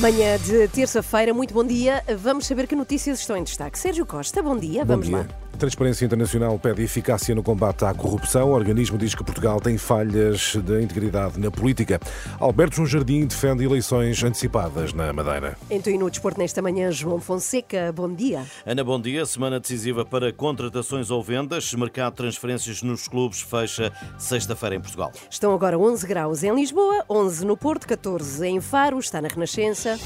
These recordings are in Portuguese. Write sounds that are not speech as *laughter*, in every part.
Manhã de terça-feira, muito bom dia. Vamos saber que notícias estão em destaque. Sérgio Costa, bom dia. Bom Vamos dia. lá. Transparência Internacional pede eficácia no combate à corrupção. O organismo diz que Portugal tem falhas de integridade na política. Alberto João Jardim defende eleições antecipadas na Madeira. Então, e no desporto nesta manhã, João Fonseca, bom dia. Ana, bom dia. Semana decisiva para contratações ou vendas. Mercado de transferências nos clubes fecha sexta-feira em Portugal. Estão agora 11 graus em Lisboa, 11 no Porto, 14 em Faro, está na Renascença.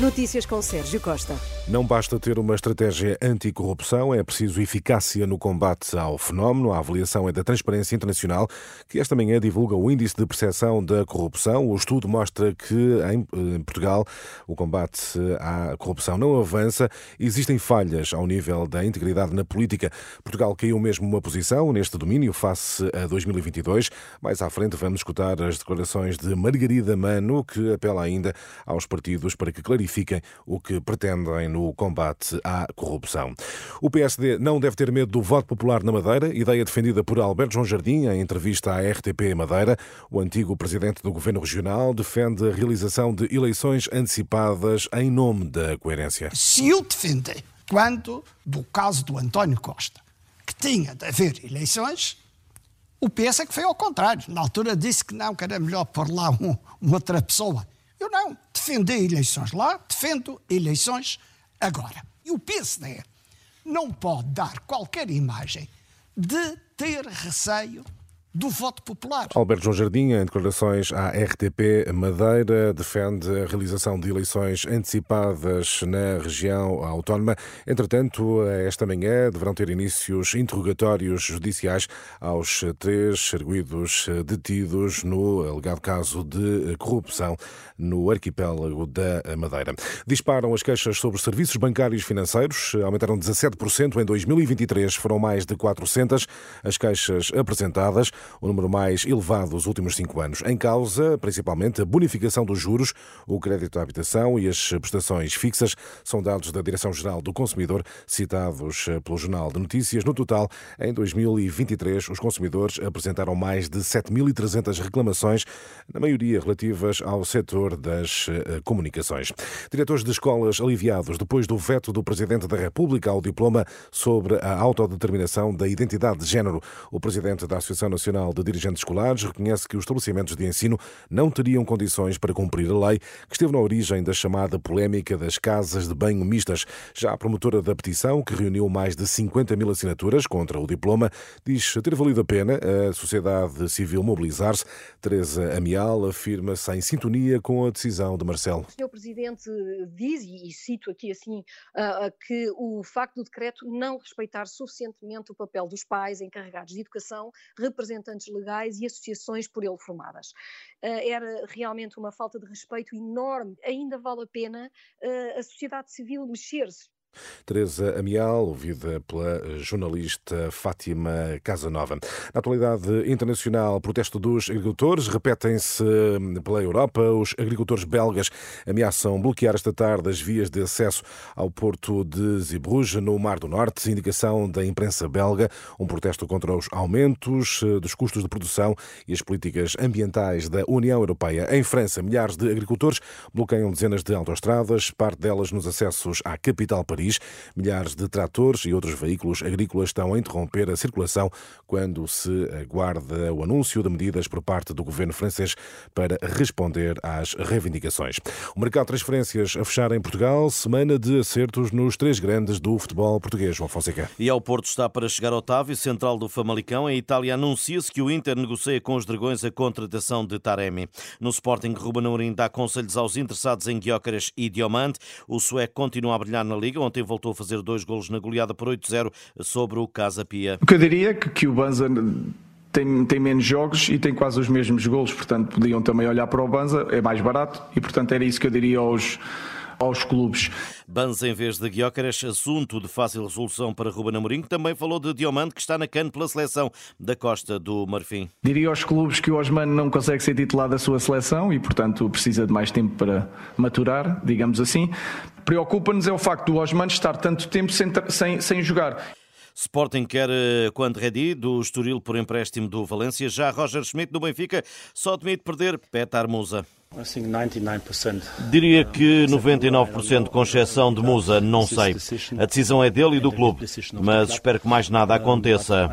Notícias com Sérgio Costa. Não basta ter uma estratégia anticorrupção, é preciso eficácia no combate ao fenómeno. A avaliação é da Transparência Internacional, que esta manhã divulga o Índice de Percepção da Corrupção. O estudo mostra que em Portugal o combate à corrupção não avança. Existem falhas ao nível da integridade na política. Portugal caiu mesmo uma posição neste domínio face a 2022. Mais à frente vamos escutar as declarações de Margarida Mano, que apela ainda aos partidos para que clarifiquem o que pretendem no combate à corrupção. O PSD não deve ter medo do voto popular na Madeira, ideia defendida por Alberto João Jardim em entrevista à RTP Madeira. O antigo presidente do governo regional defende a realização de eleições antecipadas em nome da coerência. se eu defender, quando do caso do António Costa, que tinha de haver eleições, o PS é que foi ao contrário. Na altura disse que não, que era melhor pôr lá um- uma outra pessoa. Eu não. Defendi eleições lá, defendo eleições agora. E o PSD não pode dar qualquer imagem de ter receio do voto popular. Alberto João Jardim, em declarações à RTP Madeira, defende a realização de eleições antecipadas na região autónoma. Entretanto, esta manhã deverão ter inícios interrogatórios judiciais aos três arguídos detidos no alegado caso de corrupção no arquipélago da Madeira. Disparam as queixas sobre serviços bancários financeiros, aumentaram 17% em 2023, foram mais de 400 as queixas apresentadas, o número mais elevado dos últimos cinco anos. Em causa, principalmente, a bonificação dos juros, o crédito à habitação e as prestações fixas, são dados da Direção-Geral do Consumidor, citados pelo Jornal de Notícias. No total, em 2023, os consumidores apresentaram mais de 7.300 reclamações, na maioria relativas ao setor das eh, comunicações. Diretores de escolas aliviados depois do veto do Presidente da República ao diploma sobre a autodeterminação da identidade de género. O Presidente da Associação Nacional de Dirigentes Escolares reconhece que os estabelecimentos de ensino não teriam condições para cumprir a lei que esteve na origem da chamada polémica das casas de banho mistas. Já a promotora da petição, que reuniu mais de 50 mil assinaturas contra o diploma, diz ter valido a pena a sociedade civil mobilizar-se. Teresa Amial afirma-se em sintonia com a decisão de Marcelo. O Sr. Presidente diz, e cito aqui assim, que o facto do decreto não respeitar suficientemente o papel dos pais, encarregados de educação, representantes legais e associações por ele formadas. Ah, Era realmente uma falta de respeito enorme. Ainda vale a pena ah, a sociedade civil mexer-se. Teresa Amial, ouvida pela jornalista Fátima Casanova. Na atualidade internacional, protesto dos agricultores, repetem-se pela Europa. Os agricultores belgas ameaçam bloquear esta tarde as vias de acesso ao porto de Zeebrugge, no Mar do Norte. Indicação da imprensa belga, um protesto contra os aumentos eh, dos custos de produção e as políticas ambientais da União Europeia. Em França, milhares de agricultores bloqueiam dezenas de autoestradas, parte delas nos acessos à capital Paris. Milhares de tratores e outros veículos agrícolas estão a interromper a circulação quando se aguarda o anúncio de medidas por parte do governo francês para responder às reivindicações. O mercado de transferências a fechar em Portugal, semana de acertos nos três grandes do futebol português. João Fonseca. E ao Porto está para chegar Otávio, central do Famalicão. A Itália anuncia-se que o Inter negocia com os Dragões a contratação de Taremi. No Sporting, Ruben Amorim dá conselhos aos interessados em Gyökeres e Diomande. O sueco continua a brilhar na Liga. Ontem voltou a fazer dois golos na goleada por 8-0 sobre o Casa Pia. O que eu diria é que, que o Banza tem, tem menos jogos e tem quase os mesmos golos, portanto podiam também olhar para o Banza, é mais barato e portanto era isso que eu diria aos, aos clubes. Banza em vez de Guiócaras, assunto de fácil resolução para Ruben Amorim, que também falou de Diomante, que está na cana pela seleção da Costa do Marfim. Diria aos clubes que o Osmano não consegue ser titular da sua seleção e, portanto, precisa de mais tempo para maturar, digamos assim. Preocupa-nos é o facto do Osmano estar tanto tempo sem, sem, sem jogar. Sporting quer eh, quando ready do Estoril por empréstimo do Valência. Já Roger Schmidt do Benfica só admite perder Petar Musa. Diria que 99%, com exceção de Musa, não sei. A decisão é dele e do clube, mas espero que mais nada aconteça.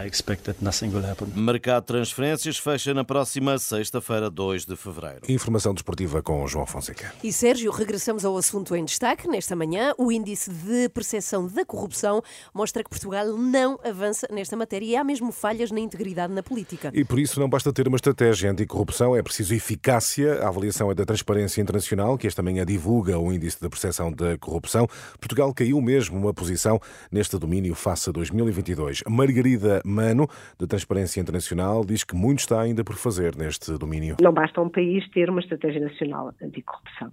Mercado de transferências fecha na próxima sexta-feira, 2 de fevereiro. Informação desportiva com João Fonseca. E Sérgio, regressamos ao assunto em destaque. Nesta manhã, o índice de percepção da corrupção mostra que Portugal não avança nesta matéria e há mesmo falhas na integridade na política. E por isso não basta ter uma estratégia anticorrupção, é preciso eficácia. A avaliação é da Transparência Internacional, que esta manhã divulga o índice da percepção da corrupção. Portugal caiu mesmo uma posição neste domínio face a 2022. Margarida Mano, da Transparência Internacional, diz que muito está ainda por fazer neste domínio. Não basta um país ter uma estratégia nacional anticorrupção.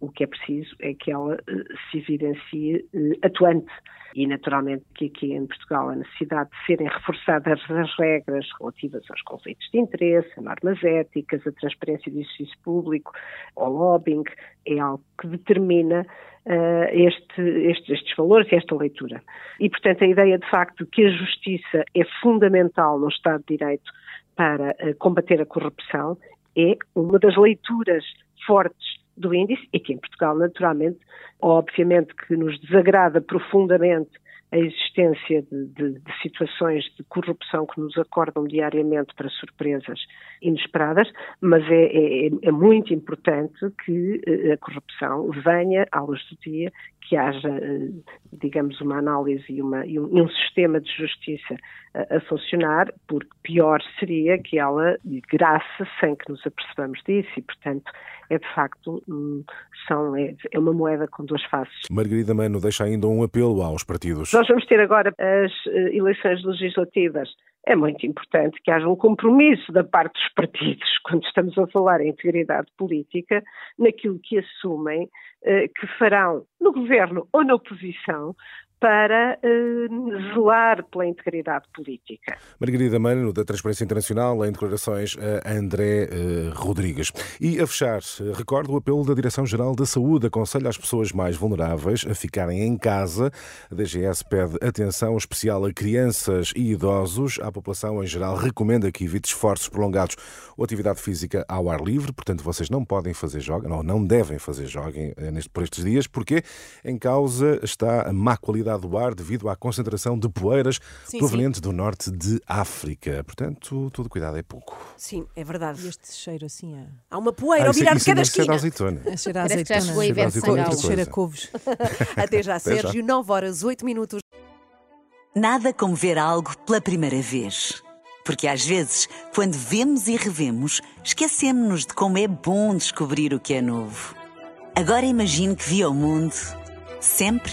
O que é preciso é que ela eh, se evidencie eh, atuante e naturalmente que aqui em Portugal a necessidade de serem reforçadas as regras relativas aos conflitos de interesse, a normas éticas, a transparência do exercício público, ao lobbying, é algo que determina uh, este, este, estes valores e esta leitura. E, portanto, a ideia de facto que a justiça é fundamental no Estado de Direito para uh, combater a corrupção é uma das leituras fortes do índice e que em Portugal, naturalmente, obviamente que nos desagrada profundamente a existência de, de, de, situações de corrupção que nos acordam diariamente para surpresas inesperadas, mas é, é, é muito importante que eh, a corrupção venha à luz do dia, que haja, eh, digamos, uma análise e, uma, e um, sistema de justiça a, a, funcionar, porque pior seria que ela graça sem que nos apercebamos disso e, portanto, é de facto são, é, é, uma moeda com duas faces. Margarida Mano deixa ainda um apelo aos partidos. Nós vamos ter agora as eh, eleições legislativas. É muito importante que haja um compromisso da parte dos partidos, *laughs* quando estamos a falar em integridade política, naquilo que assumem eh, que farão no governo ou na oposição para uh, zelar pela integridade política. Margarida Mano, da Transparência Internacional, em declarações a André uh, Rodrigues. E a fechar, recordo o apelo da Direção-Geral da Saúde, aconselha as pessoas mais vulneráveis a ficarem em casa. A DGS pede atenção especial a crianças e idosos. A população em geral recomenda que evite esforços prolongados ou atividade física ao ar livre, portanto vocês não podem fazer jogging, não, não devem fazer eh, por estes dias, porque em causa está a má qualidade qualidade do ar devido à concentração de poeiras sim, provenientes sim. do norte de África. Portanto, todo cuidado é pouco. Sim, é verdade. E este cheiro assim é... Há uma poeira ah, ao virar de cada esquina. Cheira a azeitona. É cheira a azeitona. Cheira, cheira a couves. *laughs* Até já, Sérgio. Já. 9 horas, 8 minutos. Nada como ver algo pela primeira vez. Porque às vezes, quando vemos e revemos, esquecemos-nos de como é bom descobrir o que é novo. Agora imagine que viu o mundo sempre